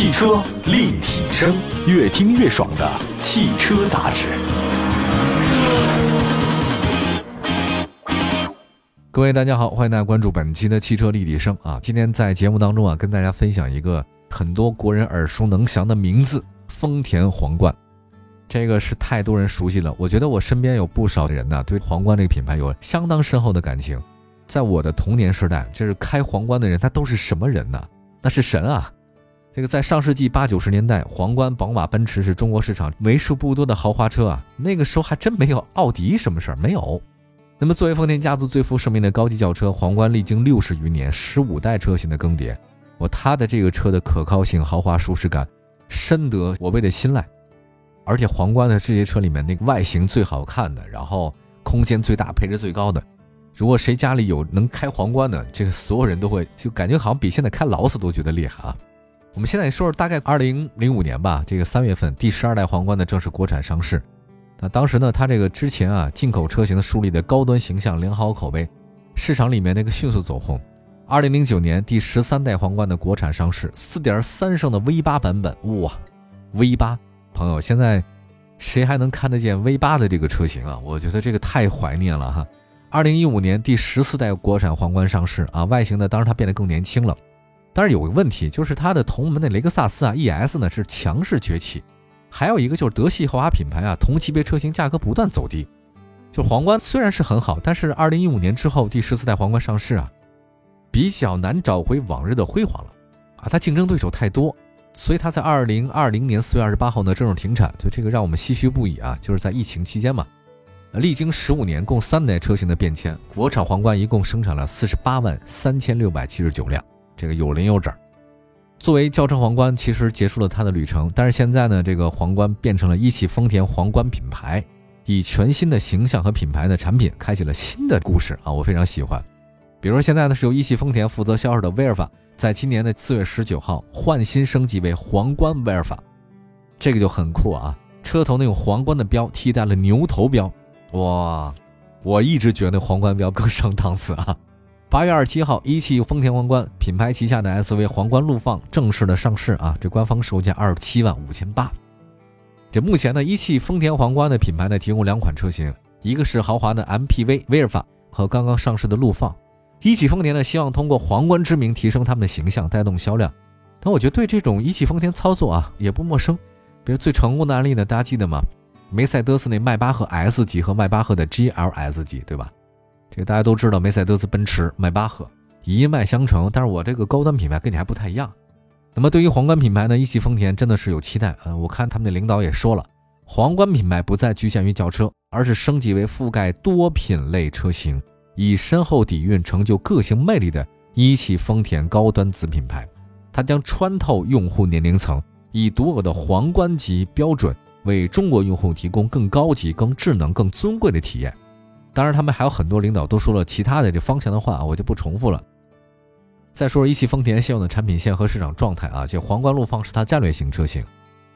汽车立体声，越听越爽的汽车杂志。各位大家好，欢迎大家关注本期的汽车立体声啊！今天在节目当中啊，跟大家分享一个很多国人耳熟能详的名字——丰田皇冠。这个是太多人熟悉了，我觉得我身边有不少的人呢，对皇冠这个品牌有相当深厚的感情。在我的童年时代，这是开皇冠的人，他都是什么人呢？那是神啊！这个在上世纪八九十年代，皇冠、宝马、奔驰是中国市场为数不多的豪华车啊。那个时候还真没有奥迪什么事儿，没有。那么作为丰田家族最负盛名的高级轿车，皇冠历经六十余年、十五代车型的更迭，我它的这个车的可靠性、豪华舒适感，深得我辈的信赖。而且皇冠的这些车里面，那个外形最好看的，然后空间最大、配置最高的。如果谁家里有能开皇冠的，这个所有人都会就感觉好像比现在开劳斯都觉得厉害啊。我们现在说说，大概二零零五年吧，这个三月份，第十二代皇冠呢正式国产上市。那当时呢，它这个之前啊进口车型树立的高端形象、良好口碑，市场里面那个迅速走红。二零零九年第十三代皇冠的国产上市，四点三升的 V 八版本，哇，V 八朋友，现在谁还能看得见 V 八的这个车型啊？我觉得这个太怀念了哈。二零一五年第十四代国产皇冠上市啊，外形呢，当然它变得更年轻了，但是有个问题，就是它的同门的雷克萨斯啊 ES 呢是强势崛起，还有一个就是德系豪华品牌啊，同级别车型价格不断走低，就皇冠虽然是很好，但是二零一五年之后第十四代皇冠上市啊，比较难找回往日的辉煌了。啊，它竞争对手太多，所以它在二零二零年四月二十八号呢正式停产，就这个让我们唏嘘不已啊，就是在疫情期间嘛。历经十五年，共三代车型的变迁，国产皇冠一共生产了四十八万三千六百七十九辆，这个有零有整。作为轿车皇冠，其实结束了它的旅程，但是现在呢，这个皇冠变成了一汽丰田皇冠品牌，以全新的形象和品牌的产品，开启了新的故事啊！我非常喜欢。比如说现在呢，是由一汽丰田负责销售的威尔法，在今年的四月十九号换新升级为皇冠威尔法，这个就很酷啊！车头那种皇冠的标替代了牛头标。哇，我一直觉得皇冠标更上档次啊！八月二十七号，一汽丰田皇冠品牌旗下的 SUV 皇冠陆放正式的上市啊！这官方售价二十七万五千八。这目前呢，一汽丰田皇冠的品牌呢提供两款车型，一个是豪华的 MPV 威尔法和刚刚上市的陆放。一汽丰田呢希望通过皇冠之名提升他们的形象，带动销量。但我觉得对这种一汽丰田操作啊也不陌生，比如最成功的案例呢，大家记得吗？梅赛德斯那迈巴赫 S 级和迈巴赫的 GLS 级，对吧？这个大家都知道，梅赛德斯奔驰、迈巴赫一脉相承。但是我这个高端品牌跟你还不太一样。那么对于皇冠品牌呢，一汽丰田真的是有期待。嗯，我看他们的领导也说了，皇冠品牌不再局限于轿车，而是升级为覆盖多品类车型，以深厚底蕴成就个性魅力的一汽丰田高端子品牌。它将穿透用户年龄层，以独有的皇冠级标准。为中国用户提供更高级、更智能、更尊贵的体验。当然，他们还有很多领导都说了其他的这方向的话，我就不重复了。再说说一汽丰田现有的产品线和市场状态啊，这皇冠陆放是它战略型车型。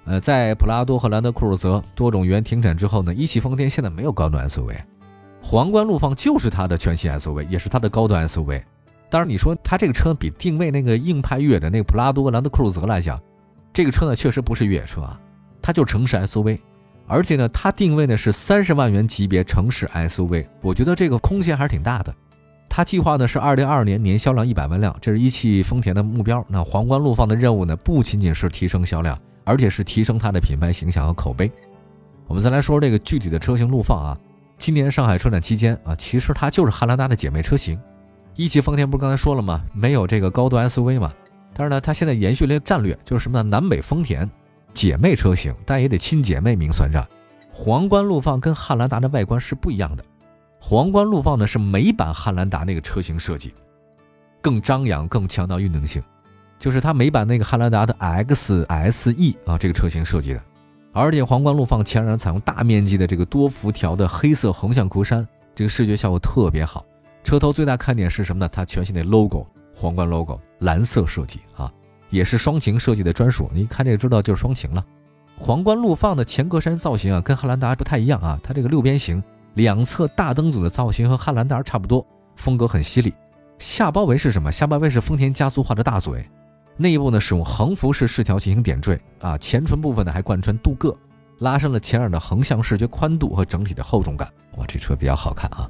呃，在普拉多和兰德酷路泽多种原停产之后呢，一汽丰田现在没有高端 SUV，皇冠陆放就是它的全新 SUV，也是它的高端 SUV。当然，你说它这个车比定位那个硬派越野的那个普拉多、兰德酷路泽来讲，这个车呢确实不是越野车啊。它就是城市 SUV，而且呢，它定位呢是三十万元级别城市 SUV，我觉得这个空间还是挺大的。它计划呢是二零二二年年销量一百万辆，这是一汽丰田的目标。那皇冠陆放的任务呢，不仅仅是提升销量，而且是提升它的品牌形象和口碑。我们再来说这个具体的车型陆放啊，今年上海车展期间啊，其实它就是汉兰达的姐妹车型。一汽丰田不是刚才说了吗？没有这个高端 SUV 嘛，但是呢，它现在延续了一个战略，就是什么呢？南北丰田。姐妹车型，但也得亲姐妹明算账。皇冠陆放跟汉兰达的外观是不一样的。皇冠陆放呢是美版汉兰达那个车型设计，更张扬，更强调运动性，就是它美版那个汉兰达的 XSE 啊这个车型设计的。而且皇冠陆放前脸采用大面积的这个多辐条的黑色横向格栅，这个视觉效果特别好。车头最大看点是什么呢？它全新的 logo，皇冠 logo，蓝色设计啊。也是双擎设计的专属，你一看这个知道就是双擎了。皇冠陆放的前格栅造型啊，跟汉兰达不太一样啊，它这个六边形，两侧大灯组的造型和汉兰达差不多，风格很犀利。下包围是什么？下包围是丰田家族化的大嘴，内部呢使用横幅式饰条进行点缀啊，前唇部分呢还贯穿镀铬，拉伸了前耳的横向视觉宽度和整体的厚重感。哇，这车比较好看啊。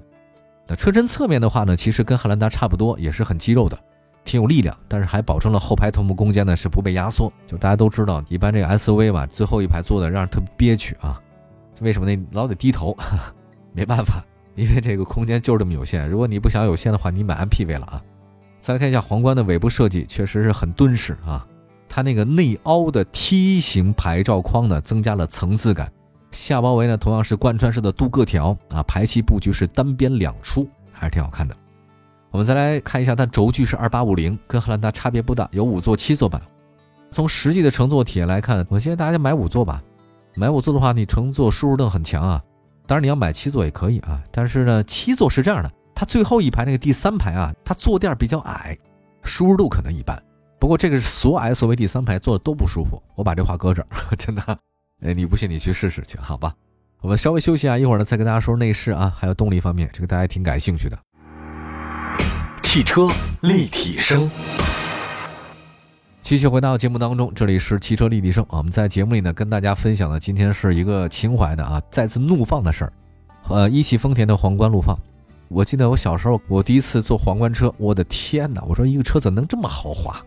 那车身侧面的话呢，其实跟汉兰达差不多，也是很肌肉的，挺有力量，但是还保证了后排头部空间呢是不被压缩。就大家都知道，一般这个 SUV 吧，最后一排坐的让人特别憋屈啊。为什么呢？老得低头，没办法，因为这个空间就是这么有限。如果你不想有限的话，你买 MPV 了啊。再来看一下皇冠的尾部设计，确实是很敦实啊。它那个内凹的梯形牌照框呢，增加了层次感。下包围呢，同样是贯穿式的镀铬条啊，排气布局是单边两出，还是挺好看的。我们再来看一下，它轴距是二八五零，跟汉兰达差别不大，有五座、七座版。从实际的乘坐体验来看，我建议大家买五座吧。买五座的话，你乘坐舒适度很强啊。当然你要买七座也可以啊，但是呢，七座是这样的。它最后一排那个第三排啊，它坐垫比较矮，舒适度可能一般。不过这个是所有 SUV 第三排坐的都不舒服，我把这话搁这儿，真的。哎，你不信你去试试去，好吧？我们稍微休息啊，一会儿呢再跟大家说内饰啊，还有动力方面，这个大家挺感兴趣的。汽车立体声，继续回到节目当中，这里是汽车立体声。我们在节目里呢跟大家分享的今天是一个情怀的啊，再次怒放的事儿。呃，一汽丰田的皇冠陆放。我记得我小时候，我第一次坐皇冠车，我的天哪！我说一个车怎么能这么豪华？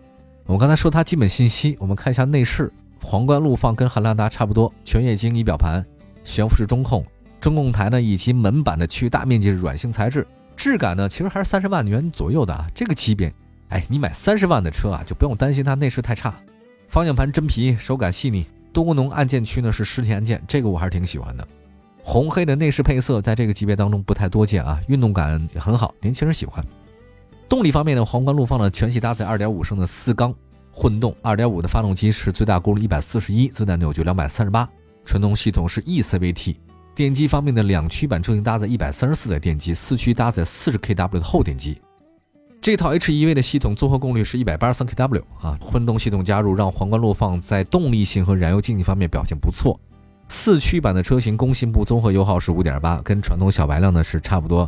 我刚才说它基本信息，我们看一下内饰。皇冠陆放跟汉兰达差不多，全液晶仪表盘，悬浮式中控，中控台呢以及门板的区域大面积是软性材质，质感呢其实还是三十万元左右的啊，这个级别，哎，你买三十万的车啊，就不用担心它内饰太差。方向盘真皮，手感细腻，多功能按键区呢是实体按键，这个我还是挺喜欢的。红黑的内饰配色，在这个级别当中不太多见啊，运动感也很好，年轻人喜欢。动力方面呢，皇冠陆放呢全系搭载2.5升的四缸混动，2.5的发动机是最大功率141，最大扭矩238，传动系统是 eCVT。电机方面的两驱版车型搭载134的电机，四驱搭载 40kW 的后电机。这套 HEV 的系统综合功率是 183kW 啊，混动系统加入让皇冠陆放在动力性和燃油经济方面表现不错。四驱版的车型工信部综合油耗是五点八，跟传统小白量呢是差不多。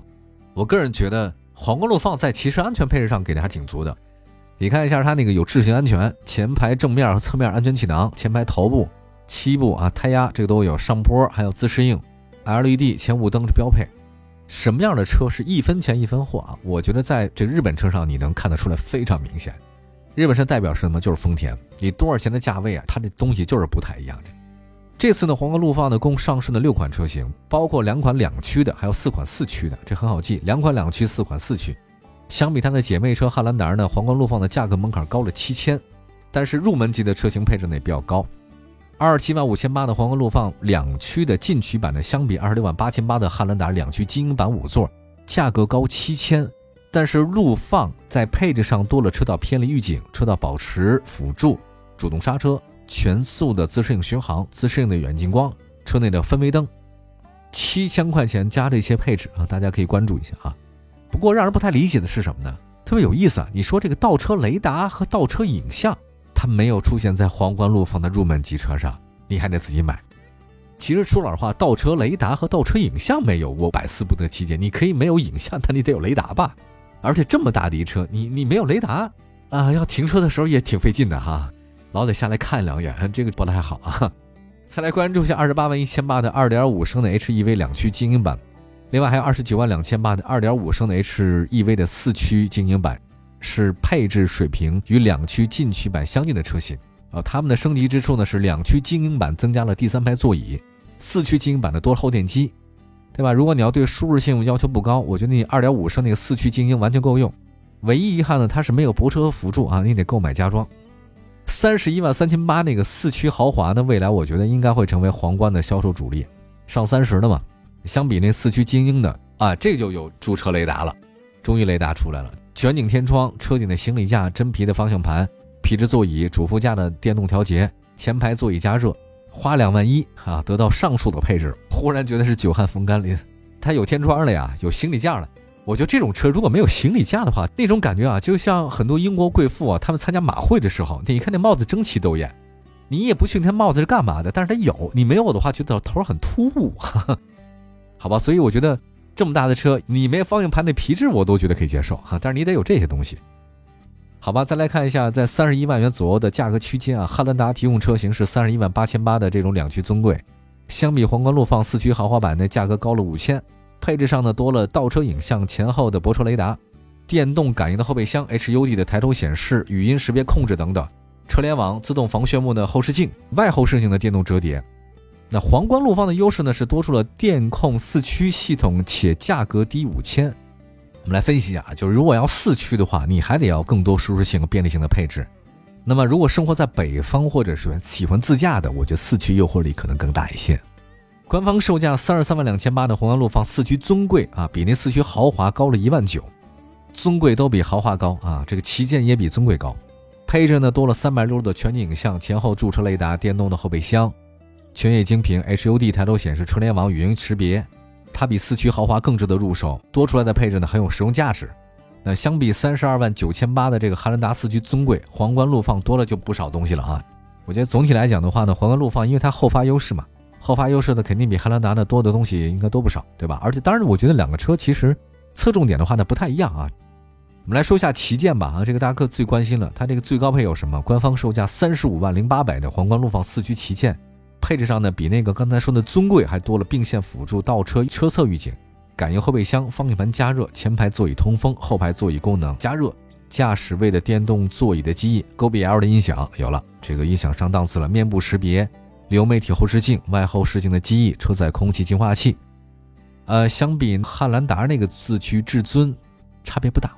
我个人觉得皇冠陆放在骑车安全配置上给的还挺足的。你看一下它那个有智行安全，前排正面和侧面安全气囊，前排头部、膝部啊胎压这个都有，上坡还有自适应，LED 前雾灯是标配。什么样的车是一分钱一分货啊？我觉得在这日本车上你能看得出来非常明显。日本车代表什么？就是丰田。你多少钱的价位啊？它这东西就是不太一样的。这次呢，皇冠陆放呢共上市的六款车型，包括两款两驱的，还有四款四驱的，这很好记，两款两驱，四款四驱。相比它的姐妹车汉兰达呢，皇冠陆放的价格门槛高了七千，但是入门级的车型配置呢也比较高，二十七万五千八的皇冠陆放两驱的进取版呢，相比二十六万八千八的汉兰达两驱精英版五座，价格高七千，但是陆放在配置上多了车道偏离预警、车道保持辅助、主动刹车。全速的自适应巡航、自适应的远近光、车内的氛围灯，七千块钱加这些配置啊，大家可以关注一下啊。不过让人不太理解的是什么呢？特别有意思啊！你说这个倒车雷达和倒车影像，它没有出现在皇冠陆放的入门级车上，你还得自己买。其实说老实话，倒车雷达和倒车影像没有，我百思不得其解。你可以没有影像，但你得有雷达吧？而且这么大的一车，你你没有雷达啊，要停车的时候也挺费劲的哈。老得下来看两眼，这个不太好啊。再来关注一下二十八万一千八的二点五升的 HEV 两驱精英版，另外还有二十九万两千八的二点五升的 HEV 的四驱精英版，是配置水平与两驱进取版相近的车型啊。它们的升级之处呢是两驱精英版增加了第三排座椅，四驱精英版的多了后电机，对吧？如果你要对舒适性要求不高，我觉得你二点五升那个四驱精英完全够用。唯一遗憾呢，它是没有泊车和辅助啊，你得购买加装。三十一万三千八那个四驱豪华呢？未来我觉得应该会成为皇冠的销售主力，上三十的嘛。相比那四驱精英的啊，这就有驻车雷达了，终于雷达出来了。全景天窗，车顶的行李架，真皮的方向盘，皮质座椅，主副驾的电动调节，前排座椅加热，花两万一啊，得到上述的配置，忽然觉得是久旱逢甘霖。它有天窗了呀，有行李架了。我觉得这种车如果没有行李架的话，那种感觉啊，就像很多英国贵妇啊，他们参加马会的时候，你看那帽子争奇斗艳，你也不确定他帽子是干嘛的，但是他有，你没有的话，觉得头很突兀，好吧？所以我觉得这么大的车，你没方向盘的皮质我都觉得可以接受哈，但是你得有这些东西。好吧，再来看一下，在三十一万元左右的价格区间啊，汉兰达提供车型是三十一万八千八的这种两驱尊贵，相比皇冠陆放四驱豪华版的价格高了五千，配置上呢多了倒车影像、前后的泊车雷达、电动感应的后备箱、HUD 的抬头显示、语音识别控制等等，车联网、自动防眩目的后视镜、外后视镜的电动折叠。那皇冠陆放的优势呢是多出了电控四驱系统，且价格低五千。我们来分析一下啊，就是如果要四驱的话，你还得要更多舒适性和便利性的配置。那么如果生活在北方或者是喜欢自驾的，我觉得四驱诱惑力可能更大一些。官方售价三十三万两千八的皇冠陆放四驱尊贵啊，比那四驱豪华高了一万九。尊贵都比豪华高啊，这个旗舰也比尊贵高。配置呢多了三百六十度全景影像、前后驻车雷达、电动的后备箱、全液晶屏、HUD 抬头显示、车联网、语音识别。它比四驱豪华更值得入手，多出来的配置呢很有实用价值。那相比三十二万九千八的这个汉兰达四驱尊贵，皇冠陆放多了就不少东西了啊。我觉得总体来讲的话呢，皇冠陆放因为它后发优势嘛，后发优势呢肯定比汉兰达呢多的东西应该多不少，对吧？而且当然，我觉得两个车其实侧重点的话呢不太一样啊。我们来说一下旗舰吧啊，这个大家最关心了，它这个最高配有什么？官方售价三十五万零八百的皇冠陆放四驱旗舰。配置上呢，比那个刚才说的尊贵还多了并线辅助、倒车车侧预警、感应后备箱、方向盘加热、前排座椅通风、后排座椅功能加热、驾驶位的电动座椅的记忆、GoBL 的音响有了，这个音响上档次了，面部识别、流媒体后视镜、外后视镜的记忆、车载空气净化器。呃，相比汉兰达那个四驱至尊，差别不大。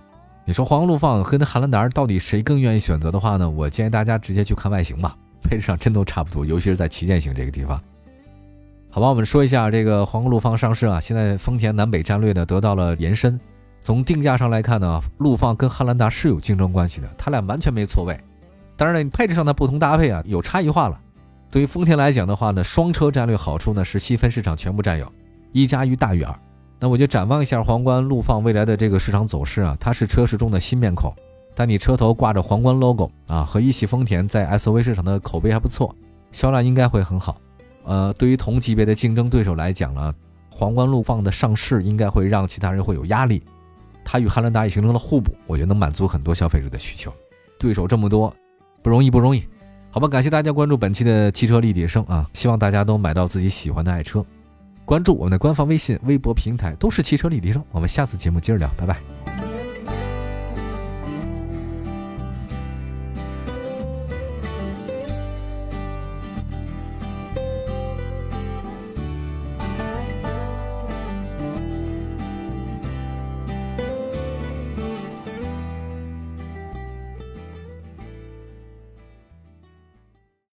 你说皇冠陆放和那汉兰达到底谁更愿意选择的话呢？我建议大家直接去看外形吧。配置上真都差不多，尤其是在旗舰型这个地方。好吧，我们说一下这个皇冠陆放上市啊，现在丰田南北战略呢得到了延伸。从定价上来看呢，陆放跟汉兰达是有竞争关系的，它俩完全没错位。当然了，你配置上的不同搭配啊，有差异化了。对于丰田来讲的话呢，双车战略好处呢是细分市场全部占有，一加一大于二。那我就展望一下皇冠陆放未来的这个市场走势啊，它是车市中的新面孔。但你车头挂着皇冠 logo 啊，和一汽丰田在 SUV 市场的口碑还不错，销量应该会很好。呃，对于同级别的竞争对手来讲呢，皇冠陆放的上市应该会让其他人会有压力。它与汉兰达也形成了互补，我觉得能满足很多消费者的需求。对手这么多，不容易不容易。好吧，感谢大家关注本期的汽车立体声啊，希望大家都买到自己喜欢的爱车。关注我们的官方微信、微博平台都是汽车立体声。我们下次节目接着聊，拜拜。